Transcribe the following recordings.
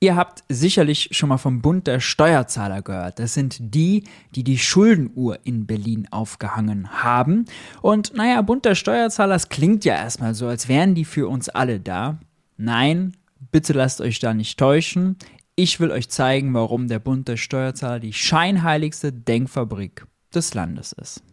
Ihr habt sicherlich schon mal vom Bund der Steuerzahler gehört. Das sind die, die die Schuldenuhr in Berlin aufgehangen haben. Und naja, Bund der Steuerzahler, das klingt ja erstmal so, als wären die für uns alle da. Nein, bitte lasst euch da nicht täuschen. Ich will euch zeigen, warum der Bund der Steuerzahler die scheinheiligste Denkfabrik des Landes ist.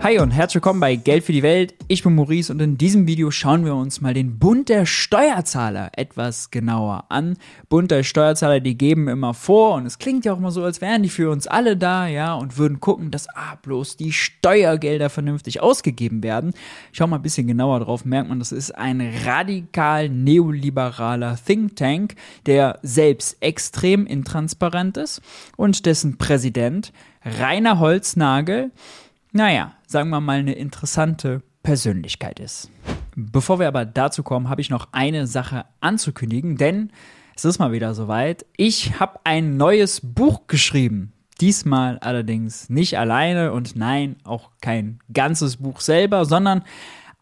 Hi und herzlich willkommen bei Geld für die Welt. Ich bin Maurice und in diesem Video schauen wir uns mal den Bund der Steuerzahler etwas genauer an. Bund der Steuerzahler, die geben immer vor und es klingt ja auch immer so, als wären die für uns alle da, ja, und würden gucken, dass ah, bloß die Steuergelder vernünftig ausgegeben werden. Schau mal ein bisschen genauer drauf, merkt man, das ist ein radikal neoliberaler Think Tank, der selbst extrem intransparent ist und dessen Präsident Rainer Holznagel naja, sagen wir mal, eine interessante Persönlichkeit ist. Bevor wir aber dazu kommen, habe ich noch eine Sache anzukündigen, denn es ist mal wieder soweit. Ich habe ein neues Buch geschrieben. Diesmal allerdings nicht alleine und nein, auch kein ganzes Buch selber, sondern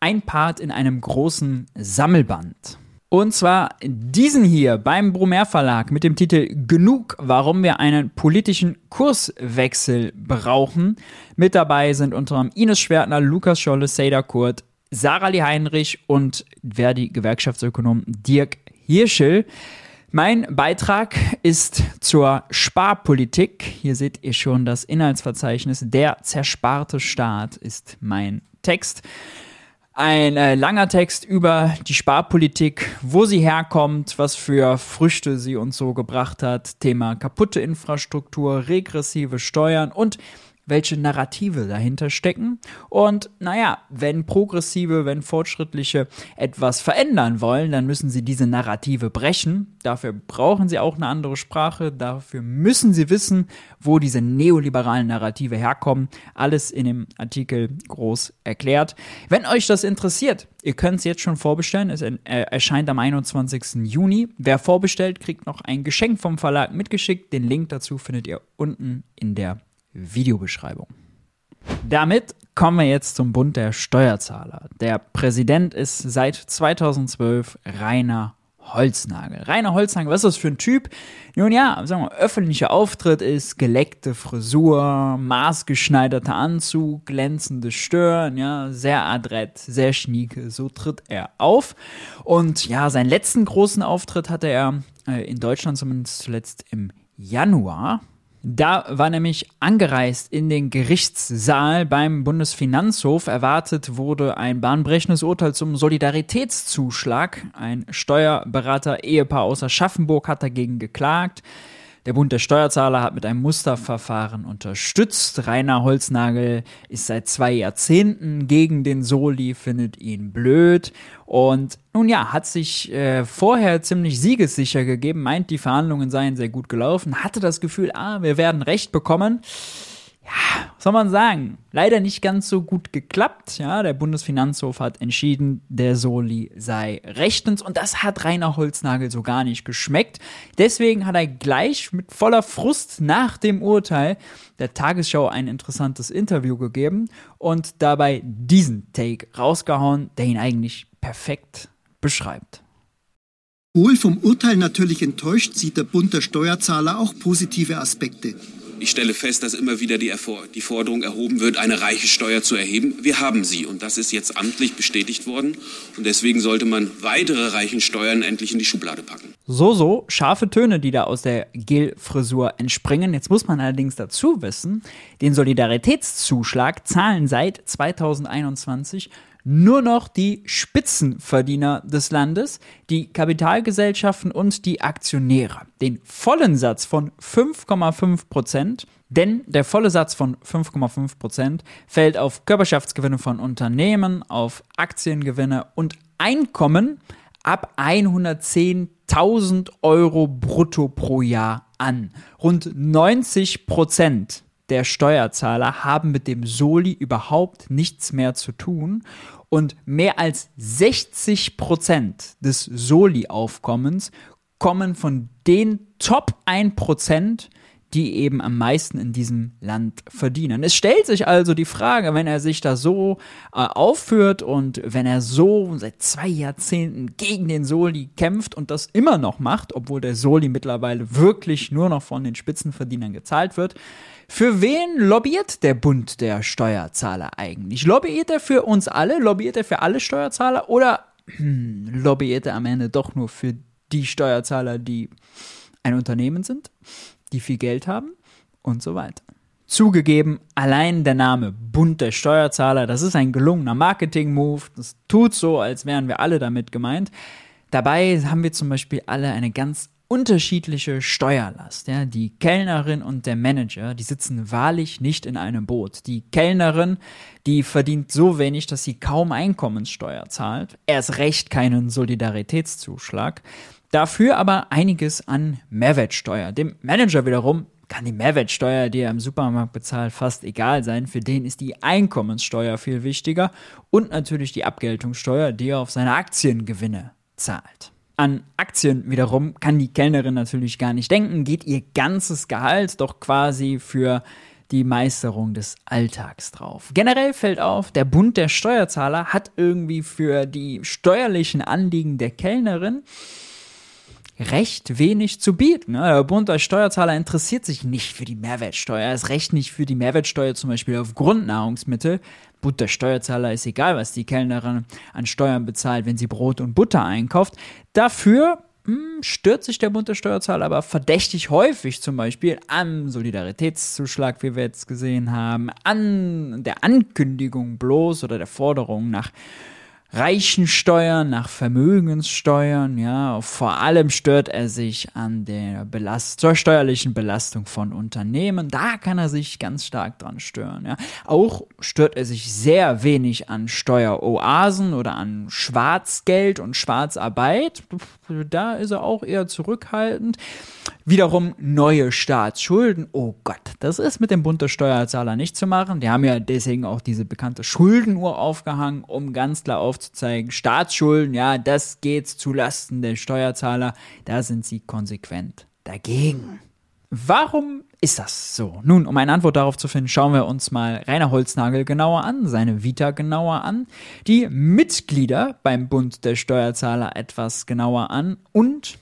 ein Part in einem großen Sammelband. Und zwar diesen hier beim Brumer Verlag mit dem Titel Genug, warum wir einen politischen Kurswechsel brauchen. Mit dabei sind unter anderem Ines Schwertner, Lukas Scholle, Seda Kurt, Sarah Lee Heinrich und Verdi-Gewerkschaftsökonom Dirk Hirschel. Mein Beitrag ist zur Sparpolitik. Hier seht ihr schon das Inhaltsverzeichnis. Der zersparte Staat ist mein Text. Ein äh, langer Text über die Sparpolitik, wo sie herkommt, was für Früchte sie uns so gebracht hat, Thema kaputte Infrastruktur, regressive Steuern und welche Narrative dahinter stecken. Und naja, wenn Progressive, wenn Fortschrittliche etwas verändern wollen, dann müssen sie diese Narrative brechen. Dafür brauchen sie auch eine andere Sprache. Dafür müssen sie wissen, wo diese neoliberalen Narrative herkommen. Alles in dem Artikel groß erklärt. Wenn euch das interessiert, ihr könnt es jetzt schon vorbestellen. Es äh, erscheint am 21. Juni. Wer vorbestellt, kriegt noch ein Geschenk vom Verlag mitgeschickt. Den Link dazu findet ihr unten in der Videobeschreibung. Damit kommen wir jetzt zum Bund der Steuerzahler. Der Präsident ist seit 2012 Rainer Holznagel. Rainer Holznagel, was ist das für ein Typ? Nun ja, sagen wir, öffentlicher Auftritt ist geleckte Frisur, maßgeschneiderter Anzug, glänzende Stirn, ja, sehr adrett, sehr schnieke, so tritt er auf. Und ja, seinen letzten großen Auftritt hatte er äh, in Deutschland zumindest zuletzt im Januar da war nämlich angereist in den Gerichtssaal beim Bundesfinanzhof. Erwartet wurde ein bahnbrechendes Urteil zum Solidaritätszuschlag. Ein Steuerberater-Ehepaar aus Aschaffenburg hat dagegen geklagt. Der Bund der Steuerzahler hat mit einem Musterverfahren unterstützt. Rainer Holznagel ist seit zwei Jahrzehnten gegen den Soli, findet ihn blöd. Und nun ja, hat sich äh, vorher ziemlich siegessicher gegeben, meint, die Verhandlungen seien sehr gut gelaufen, hatte das Gefühl, ah, wir werden Recht bekommen ja, was soll man sagen? Leider nicht ganz so gut geklappt. Ja, der Bundesfinanzhof hat entschieden, der Soli sei rechtens und das hat Rainer Holznagel so gar nicht geschmeckt. Deswegen hat er gleich mit voller Frust nach dem Urteil der Tagesschau ein interessantes Interview gegeben und dabei diesen Take rausgehauen, der ihn eigentlich perfekt beschreibt. Wohl vom Urteil natürlich enttäuscht, sieht der Bund der Steuerzahler auch positive Aspekte. Ich stelle fest, dass immer wieder die, die, Forderung erhoben wird, eine reiche Steuer zu erheben. Wir haben sie und das ist jetzt amtlich bestätigt worden. Und deswegen sollte man weitere reichen Steuern endlich in die Schublade packen. So, so, scharfe Töne, die da aus der Gel-Frisur entspringen. Jetzt muss man allerdings dazu wissen, den Solidaritätszuschlag zahlen seit 2021 nur noch die Spitzenverdiener des Landes, die Kapitalgesellschaften und die Aktionäre. Den vollen Satz von 5,5 Prozent denn der volle Satz von 5,5 Prozent fällt auf Körperschaftsgewinne von Unternehmen, auf Aktiengewinne und Einkommen ab 110.000 Euro brutto pro Jahr an. Rund 90 Prozent der Steuerzahler haben mit dem Soli überhaupt nichts mehr zu tun und mehr als 60 Prozent des Soli-Aufkommens kommen von den Top 1 Prozent, die eben am meisten in diesem Land verdienen. Es stellt sich also die Frage, wenn er sich da so äh, aufführt und wenn er so seit zwei Jahrzehnten gegen den Soli kämpft und das immer noch macht, obwohl der Soli mittlerweile wirklich nur noch von den Spitzenverdienern gezahlt wird, für wen lobbyiert der Bund der Steuerzahler eigentlich? Lobbyiert er für uns alle? Lobbyiert er für alle Steuerzahler? Oder hm, lobbyiert er am Ende doch nur für die Steuerzahler, die ein Unternehmen sind, die viel Geld haben und so weiter? Zugegeben, allein der Name Bund der Steuerzahler, das ist ein gelungener Marketing-Move. Das tut so, als wären wir alle damit gemeint. Dabei haben wir zum Beispiel alle eine ganz unterschiedliche Steuerlast. Ja, die Kellnerin und der Manager, die sitzen wahrlich nicht in einem Boot. Die Kellnerin, die verdient so wenig, dass sie kaum Einkommenssteuer zahlt, erst recht keinen Solidaritätszuschlag, dafür aber einiges an Mehrwertsteuer. Dem Manager wiederum kann die Mehrwertsteuer, die er im Supermarkt bezahlt, fast egal sein. Für den ist die Einkommenssteuer viel wichtiger und natürlich die Abgeltungssteuer, die er auf seine Aktiengewinne zahlt. An Aktien wiederum kann die Kellnerin natürlich gar nicht denken, geht ihr ganzes Gehalt doch quasi für die Meisterung des Alltags drauf. Generell fällt auf, der Bund der Steuerzahler hat irgendwie für die steuerlichen Anliegen der Kellnerin recht wenig zu bieten. Ne? Der Bund als Steuerzahler interessiert sich nicht für die Mehrwertsteuer, ist recht nicht für die Mehrwertsteuer zum Beispiel auf Grundnahrungsmittel. Bund der Steuerzahler ist egal, was die Kellnerin an Steuern bezahlt, wenn sie Brot und Butter einkauft. Dafür hm, stört sich der Bund der Steuerzahler aber verdächtig häufig zum Beispiel am Solidaritätszuschlag, wie wir jetzt gesehen haben, an der Ankündigung bloß oder der Forderung nach Reichensteuern, nach Vermögenssteuern, ja, vor allem stört er sich an der Belast zur steuerlichen Belastung von Unternehmen, da kann er sich ganz stark dran stören, ja. Auch stört er sich sehr wenig an Steueroasen oder an Schwarzgeld und Schwarzarbeit, da ist er auch eher zurückhaltend. Wiederum neue Staatsschulden. Oh Gott, das ist mit dem Bund der Steuerzahler nicht zu machen. Die haben ja deswegen auch diese bekannte Schuldenuhr aufgehangen, um ganz klar aufzuzeigen, Staatsschulden, ja, das geht zulasten der Steuerzahler. Da sind sie konsequent dagegen. Warum ist das so? Nun, um eine Antwort darauf zu finden, schauen wir uns mal Rainer Holznagel genauer an, seine Vita genauer an, die Mitglieder beim Bund der Steuerzahler etwas genauer an und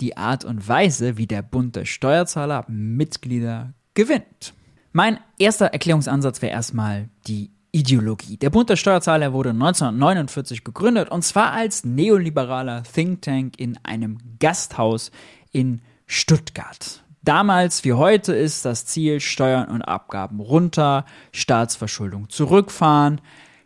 die Art und Weise, wie der Bund der Steuerzahler Mitglieder gewinnt. Mein erster Erklärungsansatz wäre erstmal die Ideologie. Der Bund der Steuerzahler wurde 1949 gegründet und zwar als neoliberaler Think Tank in einem Gasthaus in Stuttgart. Damals wie heute ist das Ziel Steuern und Abgaben runter, Staatsverschuldung zurückfahren,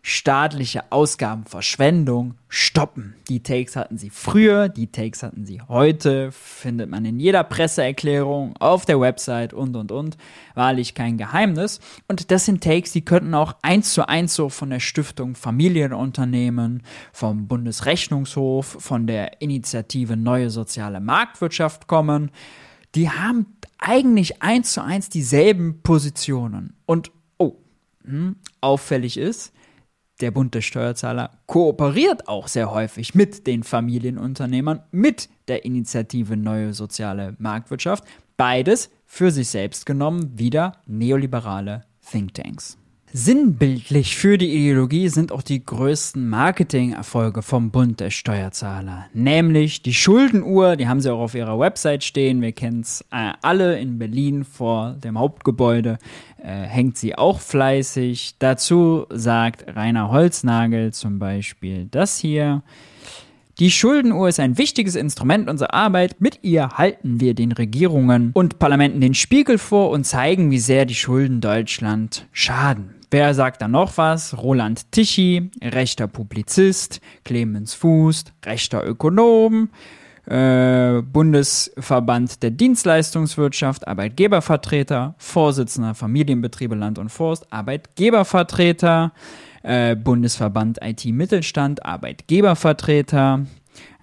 staatliche Ausgabenverschwendung stoppen. Die Takes hatten sie früher, die Takes hatten sie heute, findet man in jeder Presseerklärung, auf der Website und und und. Wahrlich kein Geheimnis. Und das sind Takes, die könnten auch eins zu eins so von der Stiftung Familienunternehmen, vom Bundesrechnungshof, von der Initiative Neue Soziale Marktwirtschaft kommen. Die haben eigentlich eins zu eins dieselben Positionen. Und oh, hm, auffällig ist, der Bund der Steuerzahler kooperiert auch sehr häufig mit den Familienunternehmern, mit der Initiative Neue Soziale Marktwirtschaft. Beides für sich selbst genommen wieder neoliberale Thinktanks. Sinnbildlich für die Ideologie sind auch die größten Marketingerfolge vom Bund der Steuerzahler. Nämlich die Schuldenuhr, die haben sie auch auf ihrer Website stehen. Wir kennen es äh, alle in Berlin vor dem Hauptgebäude. Äh, hängt sie auch fleißig. Dazu sagt Rainer Holznagel zum Beispiel das hier. Die Schuldenuhr ist ein wichtiges Instrument unserer Arbeit. Mit ihr halten wir den Regierungen und Parlamenten den Spiegel vor und zeigen, wie sehr die Schulden Deutschland schaden. Wer sagt da noch was? Roland Tichy, rechter Publizist, Clemens Fuß, rechter Ökonom, äh, Bundesverband der Dienstleistungswirtschaft, Arbeitgebervertreter, Vorsitzender Familienbetriebe Land und Forst, Arbeitgebervertreter, äh, Bundesverband IT Mittelstand, Arbeitgebervertreter,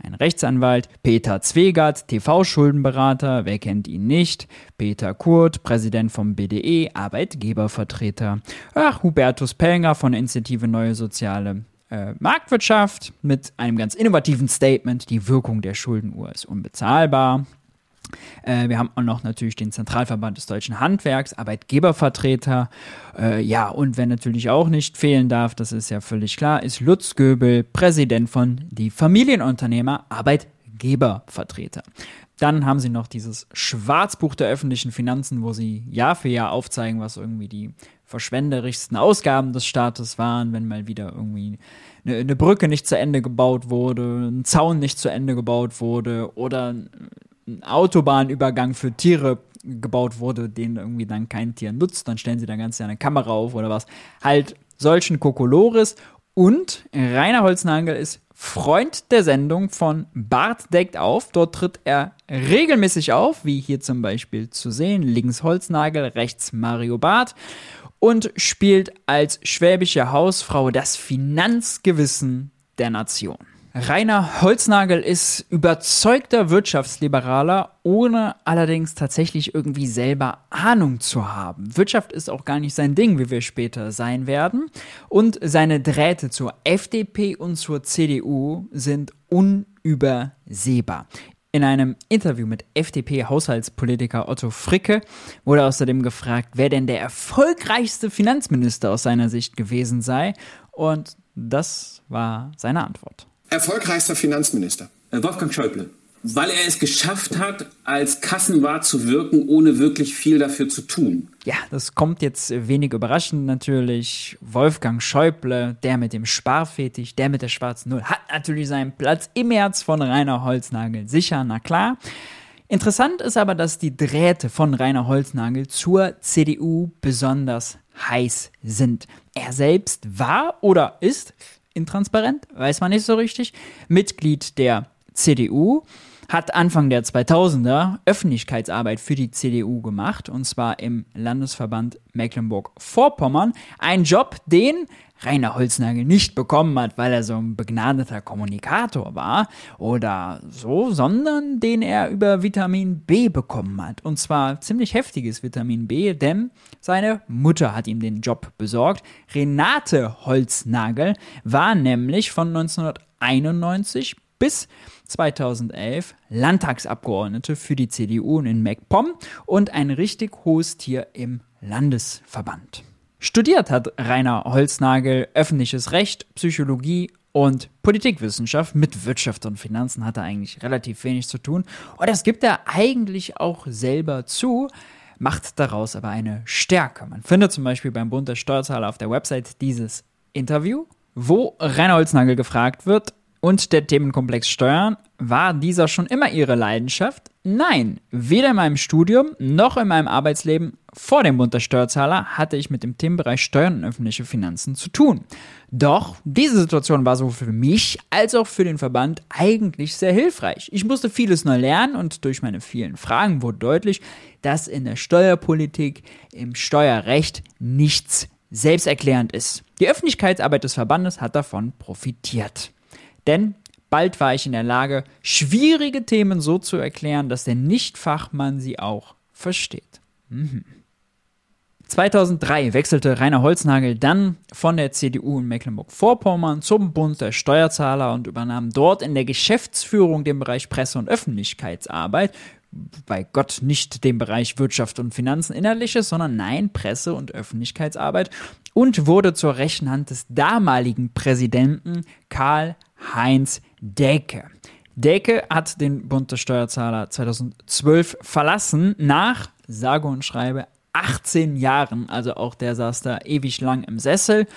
ein Rechtsanwalt, Peter Zwegert, TV-Schuldenberater, wer kennt ihn nicht, Peter Kurt, Präsident vom BDE, Arbeitgebervertreter, ach, Hubertus Pellnger von Initiative Neue Soziale. Äh, Marktwirtschaft mit einem ganz innovativen Statement, die Wirkung der Schuldenuhr ist unbezahlbar. Äh, wir haben auch noch natürlich den Zentralverband des deutschen Handwerks, Arbeitgebervertreter. Äh, ja, und wer natürlich auch nicht fehlen darf, das ist ja völlig klar, ist Lutz Göbel, Präsident von die Familienunternehmer Arbeitgebervertreter. Dann haben sie noch dieses Schwarzbuch der öffentlichen Finanzen, wo sie Jahr für Jahr aufzeigen, was irgendwie die verschwenderischsten Ausgaben des Staates waren, wenn mal wieder irgendwie eine, eine Brücke nicht zu Ende gebaut wurde, ein Zaun nicht zu Ende gebaut wurde oder Autobahnübergang für Tiere gebaut wurde, den irgendwie dann kein Tier nutzt, dann stellen sie da ganz eine Kamera auf oder was. Halt solchen Kokolores und Rainer Holznagel ist Freund der Sendung von Bart deckt auf. Dort tritt er regelmäßig auf, wie hier zum Beispiel zu sehen. Links Holznagel, rechts Mario Barth. Und spielt als schwäbische Hausfrau das Finanzgewissen der Nation. Rainer Holznagel ist überzeugter Wirtschaftsliberaler, ohne allerdings tatsächlich irgendwie selber Ahnung zu haben. Wirtschaft ist auch gar nicht sein Ding, wie wir später sein werden. Und seine Drähte zur FDP und zur CDU sind unübersehbar. In einem Interview mit FDP-Haushaltspolitiker Otto Fricke wurde außerdem gefragt, wer denn der erfolgreichste Finanzminister aus seiner Sicht gewesen sei. Und das war seine Antwort erfolgreichster Finanzminister? Äh, Wolfgang Schäuble. Weil er es geschafft hat, als Kassenwart zu wirken, ohne wirklich viel dafür zu tun. Ja, das kommt jetzt wenig überraschend natürlich. Wolfgang Schäuble, der mit dem Sparfetisch, der mit der schwarzen Null, hat natürlich seinen Platz im Herz von Rainer Holznagel. Sicher, na klar. Interessant ist aber, dass die Drähte von Rainer Holznagel zur CDU besonders heiß sind. Er selbst war oder ist intransparent, weiß man nicht so richtig, Mitglied der CDU, hat Anfang der 2000er Öffentlichkeitsarbeit für die CDU gemacht, und zwar im Landesverband Mecklenburg-Vorpommern. Ein Job, den Rainer Holznagel nicht bekommen hat, weil er so ein begnadeter Kommunikator war oder so, sondern den er über Vitamin B bekommen hat. Und zwar ziemlich heftiges Vitamin B, denn seine Mutter hat ihm den Job besorgt. Renate Holznagel war nämlich von 1991 bis 2011 Landtagsabgeordnete für die CDU in MacPom und ein richtig hohes Tier im Landesverband. Studiert hat Rainer Holznagel öffentliches Recht, Psychologie und Politikwissenschaft. Mit Wirtschaft und Finanzen hat er eigentlich relativ wenig zu tun. Und das gibt er eigentlich auch selber zu, macht daraus aber eine Stärke. Man findet zum Beispiel beim Bund der Steuerzahler auf der Website dieses Interview, wo Rainer Holznagel gefragt wird, und der Themenkomplex Steuern, war dieser schon immer Ihre Leidenschaft? Nein, weder in meinem Studium noch in meinem Arbeitsleben vor dem Bund der Steuerzahler hatte ich mit dem Themenbereich Steuern und öffentliche Finanzen zu tun. Doch diese Situation war sowohl für mich als auch für den Verband eigentlich sehr hilfreich. Ich musste vieles neu lernen und durch meine vielen Fragen wurde deutlich, dass in der Steuerpolitik, im Steuerrecht nichts selbsterklärend ist. Die Öffentlichkeitsarbeit des Verbandes hat davon profitiert. Denn bald war ich in der Lage, schwierige Themen so zu erklären, dass der Nichtfachmann sie auch versteht. Mhm. 2003 wechselte Rainer Holznagel dann von der CDU in Mecklenburg-Vorpommern zum Bund der Steuerzahler und übernahm dort in der Geschäftsführung den Bereich Presse- und Öffentlichkeitsarbeit. Bei Gott nicht den Bereich Wirtschaft und Finanzen innerliches, sondern nein, Presse- und Öffentlichkeitsarbeit und wurde zur rechten Hand des damaligen Präsidenten Karl Heinz Decke. Decke hat den Bund der Steuerzahler 2012 verlassen, nach, sage und schreibe, 18 Jahren. Also auch der saß da ewig lang im Sessel.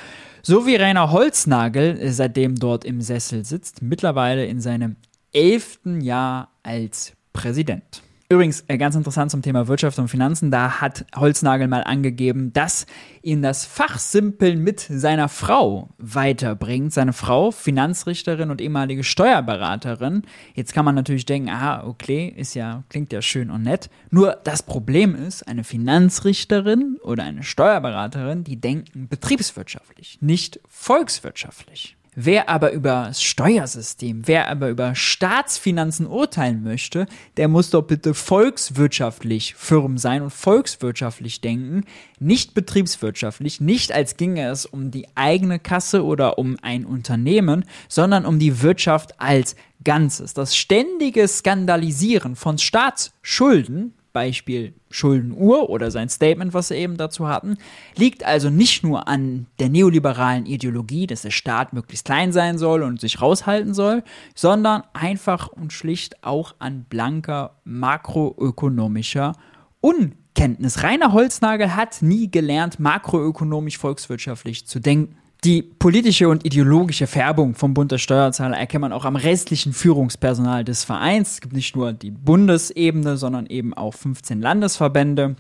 So wie Rainer Holznagel seitdem dort im Sessel sitzt, mittlerweile in seinem elften Jahr als Präsident. Übrigens, äh, ganz interessant zum Thema Wirtschaft und Finanzen, da hat Holznagel mal angegeben, dass ihn das Fachsimpeln mit seiner Frau weiterbringt. Seine Frau, Finanzrichterin und ehemalige Steuerberaterin. Jetzt kann man natürlich denken, aha, okay, ist ja, klingt ja schön und nett. Nur das Problem ist, eine Finanzrichterin oder eine Steuerberaterin, die denken betriebswirtschaftlich, nicht volkswirtschaftlich. Wer aber über das Steuersystem, wer aber über Staatsfinanzen urteilen möchte, der muss doch bitte volkswirtschaftlich firm sein und volkswirtschaftlich denken, nicht betriebswirtschaftlich, nicht als ginge es um die eigene Kasse oder um ein Unternehmen, sondern um die Wirtschaft als Ganzes. Das ständige Skandalisieren von Staatsschulden Beispiel Schuldenuhr oder sein Statement, was sie eben dazu hatten, liegt also nicht nur an der neoliberalen Ideologie, dass der Staat möglichst klein sein soll und sich raushalten soll, sondern einfach und schlicht auch an blanker makroökonomischer Unkenntnis. Rainer Holznagel hat nie gelernt, makroökonomisch volkswirtschaftlich zu denken. Die politische und ideologische Färbung vom Bund der Steuerzahler erkennt man auch am restlichen Führungspersonal des Vereins. Es gibt nicht nur die Bundesebene, sondern eben auch 15 Landesverbände.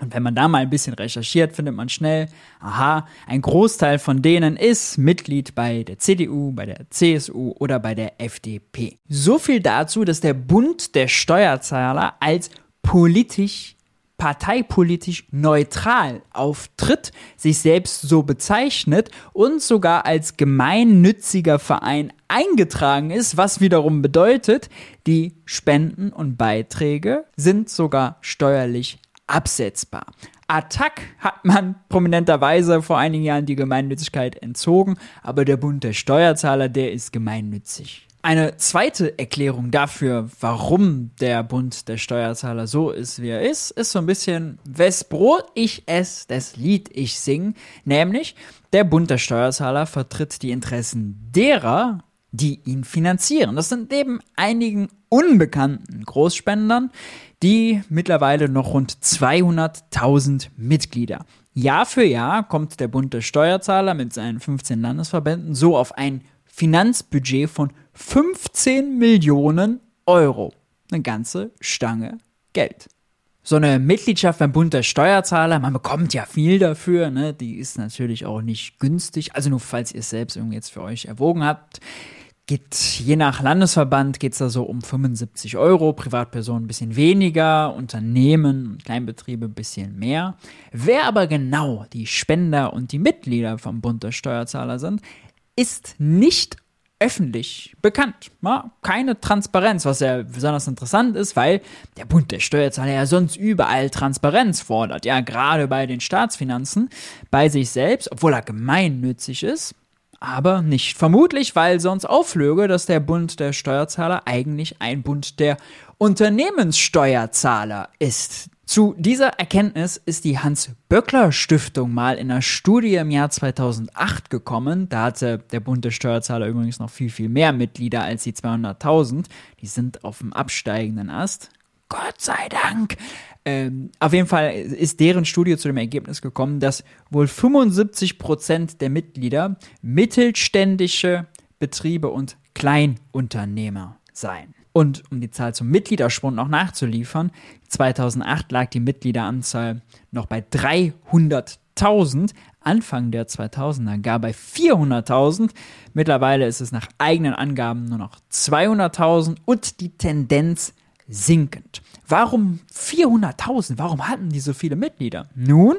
Und wenn man da mal ein bisschen recherchiert, findet man schnell, aha, ein Großteil von denen ist Mitglied bei der CDU, bei der CSU oder bei der FDP. So viel dazu, dass der Bund der Steuerzahler als politisch parteipolitisch neutral auftritt, sich selbst so bezeichnet und sogar als gemeinnütziger Verein eingetragen ist, was wiederum bedeutet, die Spenden und Beiträge sind sogar steuerlich absetzbar. Attac hat man prominenterweise vor einigen Jahren die Gemeinnützigkeit entzogen, aber der Bund der Steuerzahler, der ist gemeinnützig. Eine zweite Erklärung dafür, warum der Bund der Steuerzahler so ist, wie er ist, ist so ein bisschen, wes Brot ich esse, das Lied ich sing. Nämlich, der Bund der Steuerzahler vertritt die Interessen derer, die ihn finanzieren. Das sind neben einigen unbekannten Großspendern, die mittlerweile noch rund 200.000 Mitglieder. Jahr für Jahr kommt der Bund der Steuerzahler mit seinen 15 Landesverbänden so auf ein Finanzbudget von 15 Millionen Euro. Eine ganze Stange Geld. So eine Mitgliedschaft beim Bund der Steuerzahler, man bekommt ja viel dafür, ne? die ist natürlich auch nicht günstig. Also nur falls ihr es selbst irgendwie jetzt für euch erwogen habt, geht je nach Landesverband geht es da so um 75 Euro, Privatpersonen ein bisschen weniger, Unternehmen und Kleinbetriebe ein bisschen mehr. Wer aber genau die Spender und die Mitglieder vom Bund der Steuerzahler sind, ist nicht öffentlich bekannt. Ja, keine Transparenz, was ja besonders interessant ist, weil der Bund der Steuerzahler ja sonst überall Transparenz fordert. Ja, gerade bei den Staatsfinanzen, bei sich selbst, obwohl er gemeinnützig ist, aber nicht. Vermutlich, weil sonst auflöge, dass der Bund der Steuerzahler eigentlich ein Bund der Unternehmenssteuerzahler ist. Zu dieser Erkenntnis ist die Hans-Böckler-Stiftung mal in einer Studie im Jahr 2008 gekommen. Da hatte der Bund der Steuerzahler übrigens noch viel, viel mehr Mitglieder als die 200.000. Die sind auf dem absteigenden Ast. Gott sei Dank. Ähm, auf jeden Fall ist deren Studie zu dem Ergebnis gekommen, dass wohl 75 Prozent der Mitglieder mittelständische Betriebe und Kleinunternehmer seien. Und um die Zahl zum Mitgliederschwund noch nachzuliefern, 2008 lag die Mitgliederanzahl noch bei 300.000, Anfang der 2000er gar bei 400.000. Mittlerweile ist es nach eigenen Angaben nur noch 200.000 und die Tendenz sinkend. Warum 400.000? Warum hatten die so viele Mitglieder? Nun,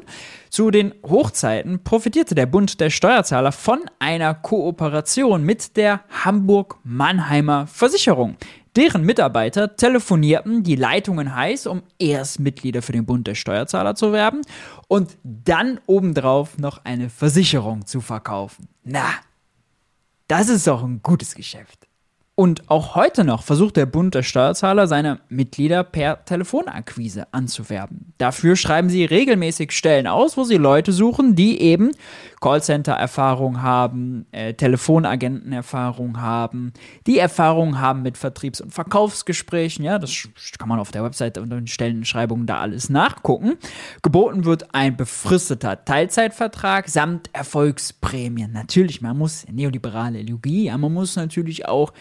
zu den Hochzeiten profitierte der Bund der Steuerzahler von einer Kooperation mit der Hamburg-Mannheimer Versicherung. Deren Mitarbeiter telefonierten die Leitungen heiß, um erst Mitglieder für den Bund der Steuerzahler zu werben und dann obendrauf noch eine Versicherung zu verkaufen. Na, das ist doch ein gutes Geschäft. Und auch heute noch versucht der Bund der Steuerzahler seine Mitglieder per Telefonakquise anzuwerben. Dafür schreiben sie regelmäßig Stellen aus, wo sie Leute suchen, die eben Callcenter-Erfahrung haben, äh, Telefonagenten-Erfahrung haben, die Erfahrung haben mit Vertriebs- und Verkaufsgesprächen. Ja, das kann man auf der Webseite unter den Stellenbeschreibungen da alles nachgucken. Geboten wird ein befristeter Teilzeitvertrag samt Erfolgsprämien. Natürlich, man muss neoliberale Ideologie, ja, man muss natürlich auch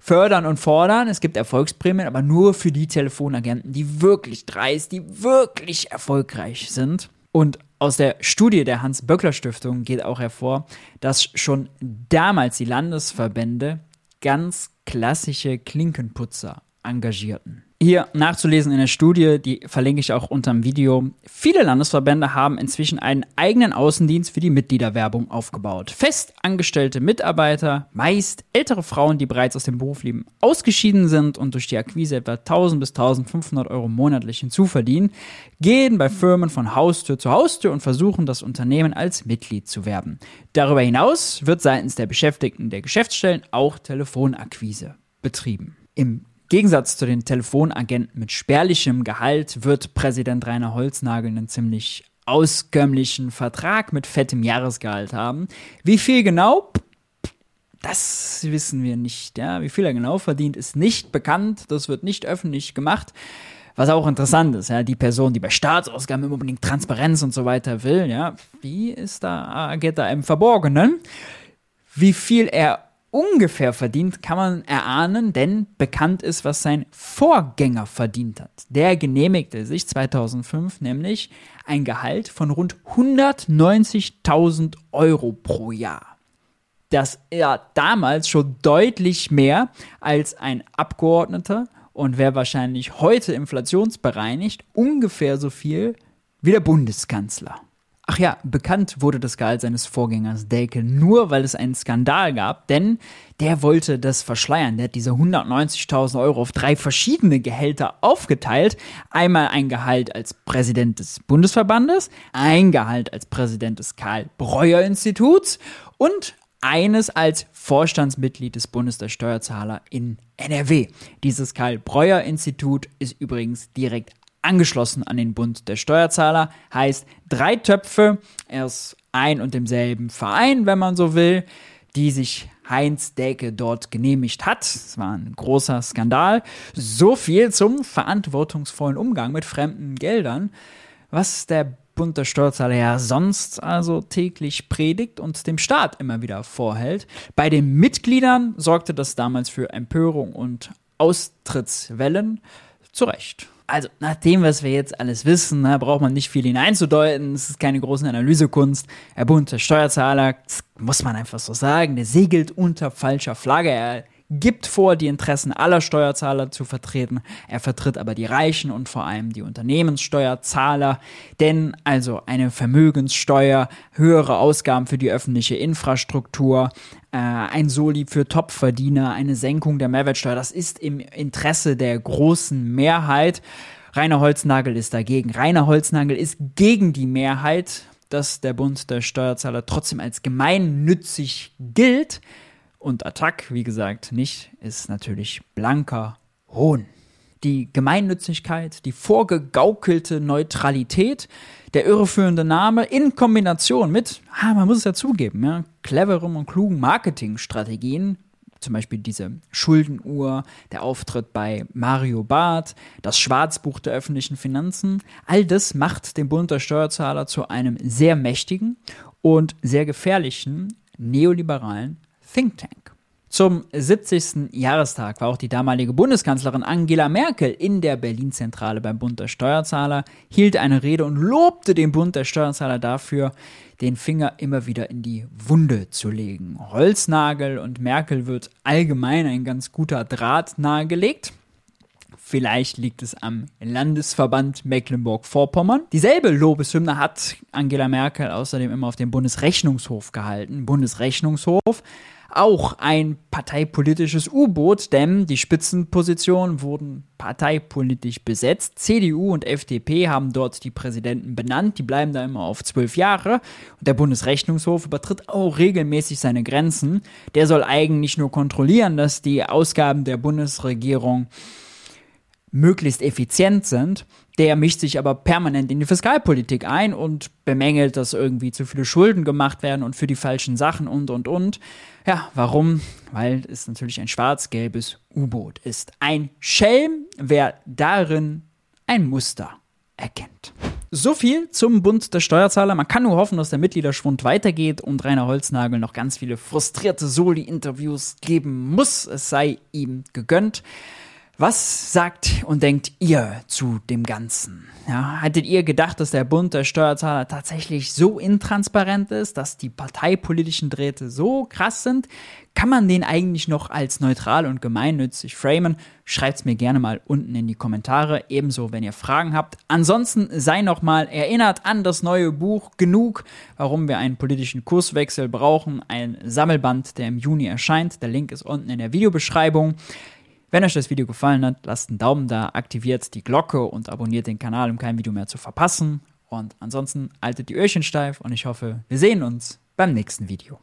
fördern und fordern. Es gibt Erfolgsprämien, aber nur für die Telefonagenten, die wirklich dreist, die wirklich erfolgreich sind. Und aus der Studie der Hans-Böckler-Stiftung geht auch hervor, dass schon damals die Landesverbände ganz klassische Klinkenputzer engagierten. Hier nachzulesen in der Studie, die verlinke ich auch unter dem Video. Viele Landesverbände haben inzwischen einen eigenen Außendienst für die Mitgliederwerbung aufgebaut. Fest angestellte Mitarbeiter, meist ältere Frauen, die bereits aus dem Berufsleben ausgeschieden sind und durch die Akquise etwa 1000 bis 1500 Euro monatlich hinzuverdienen, gehen bei Firmen von Haustür zu Haustür und versuchen, das Unternehmen als Mitglied zu werben. Darüber hinaus wird seitens der Beschäftigten der Geschäftsstellen auch Telefonakquise betrieben. Im Gegensatz zu den Telefonagenten mit spärlichem Gehalt wird Präsident Rainer Holznagel einen ziemlich auskömmlichen Vertrag mit fettem Jahresgehalt haben. Wie viel genau? Das wissen wir nicht. Ja? Wie viel er genau verdient, ist nicht bekannt. Das wird nicht öffentlich gemacht. Was auch interessant ist, ja, die Person, die bei Staatsausgaben immer unbedingt Transparenz und so weiter will, ja, wie ist da, agiert da im Verborgenen? Wie viel er ungefähr verdient, kann man erahnen, denn bekannt ist, was sein Vorgänger verdient hat. Der genehmigte sich 2005 nämlich ein Gehalt von rund 190.000 Euro pro Jahr. Das ja damals schon deutlich mehr als ein Abgeordneter und wäre wahrscheinlich heute inflationsbereinigt ungefähr so viel wie der Bundeskanzler. Ach ja, bekannt wurde das Gehalt seines Vorgängers Delke nur, weil es einen Skandal gab, denn der wollte das verschleiern. Der hat diese 190.000 Euro auf drei verschiedene Gehälter aufgeteilt. Einmal ein Gehalt als Präsident des Bundesverbandes, ein Gehalt als Präsident des Karl-Breuer-Instituts und eines als Vorstandsmitglied des Bundes der Steuerzahler in NRW. Dieses Karl-Breuer-Institut ist übrigens direkt angeschlossen an den Bund der Steuerzahler. Heißt, drei Töpfe aus ein und demselben Verein, wenn man so will, die sich Heinz Däke dort genehmigt hat. Es war ein großer Skandal. So viel zum verantwortungsvollen Umgang mit fremden Geldern, was der Bund der Steuerzahler ja sonst also täglich predigt und dem Staat immer wieder vorhält. Bei den Mitgliedern sorgte das damals für Empörung und Austrittswellen. Zu Recht. Also, nach dem, was wir jetzt alles wissen, na, braucht man nicht viel hineinzudeuten. Es ist keine große Analysekunst. Der Bund der Steuerzahler, das muss man einfach so sagen, der segelt unter falscher Flagge. Er gibt vor, die Interessen aller Steuerzahler zu vertreten. Er vertritt aber die Reichen und vor allem die Unternehmenssteuerzahler. Denn also eine Vermögenssteuer, höhere Ausgaben für die öffentliche Infrastruktur, äh, ein Soli für Topverdiener, eine Senkung der Mehrwertsteuer, das ist im Interesse der großen Mehrheit. Rainer Holznagel ist dagegen. Rainer Holznagel ist gegen die Mehrheit, dass der Bund der Steuerzahler trotzdem als gemeinnützig gilt. Und Attack, wie gesagt, nicht, ist natürlich blanker Hohn. Die Gemeinnützigkeit, die vorgegaukelte Neutralität, der irreführende Name in Kombination mit, ah, man muss es ja zugeben, ja, cleverem und klugen Marketingstrategien, zum Beispiel diese Schuldenuhr, der Auftritt bei Mario Barth, das Schwarzbuch der öffentlichen Finanzen, all das macht den Bund der Steuerzahler zu einem sehr mächtigen und sehr gefährlichen neoliberalen Think Tank. Zum 70. Jahrestag war auch die damalige Bundeskanzlerin Angela Merkel in der Berlin-Zentrale beim Bund der Steuerzahler, hielt eine Rede und lobte den Bund der Steuerzahler dafür, den Finger immer wieder in die Wunde zu legen. Holznagel und Merkel wird allgemein ein ganz guter Draht nahegelegt. Vielleicht liegt es am Landesverband Mecklenburg-Vorpommern. Dieselbe Lobeshymne hat Angela Merkel außerdem immer auf dem Bundesrechnungshof gehalten. Bundesrechnungshof auch ein parteipolitisches U-Boot, denn die Spitzenpositionen wurden parteipolitisch besetzt. CDU und FDP haben dort die Präsidenten benannt, die bleiben da immer auf zwölf Jahre. Und der Bundesrechnungshof übertritt auch regelmäßig seine Grenzen. Der soll eigentlich nur kontrollieren, dass die Ausgaben der Bundesregierung möglichst effizient sind. Der mischt sich aber permanent in die Fiskalpolitik ein und bemängelt, dass irgendwie zu viele Schulden gemacht werden und für die falschen Sachen und und und. Ja, warum? Weil es natürlich ein schwarz-gelbes U-Boot ist. Ein Schelm, wer darin ein Muster erkennt. So viel zum Bund der Steuerzahler. Man kann nur hoffen, dass der Mitgliederschwund weitergeht und Rainer Holznagel noch ganz viele frustrierte Soli-Interviews geben muss. Es sei ihm gegönnt. Was sagt und denkt ihr zu dem Ganzen? Ja, hattet ihr gedacht, dass der Bund der Steuerzahler tatsächlich so intransparent ist, dass die parteipolitischen Drähte so krass sind? Kann man den eigentlich noch als neutral und gemeinnützig framen? Schreibt's mir gerne mal unten in die Kommentare, ebenso wenn ihr Fragen habt. Ansonsten sei noch mal erinnert an das neue Buch Genug, warum wir einen politischen Kurswechsel brauchen, ein Sammelband, der im Juni erscheint. Der Link ist unten in der Videobeschreibung. Wenn euch das Video gefallen hat, lasst einen Daumen da, aktiviert die Glocke und abonniert den Kanal, um kein Video mehr zu verpassen. Und ansonsten haltet die Öhrchen steif und ich hoffe, wir sehen uns beim nächsten Video.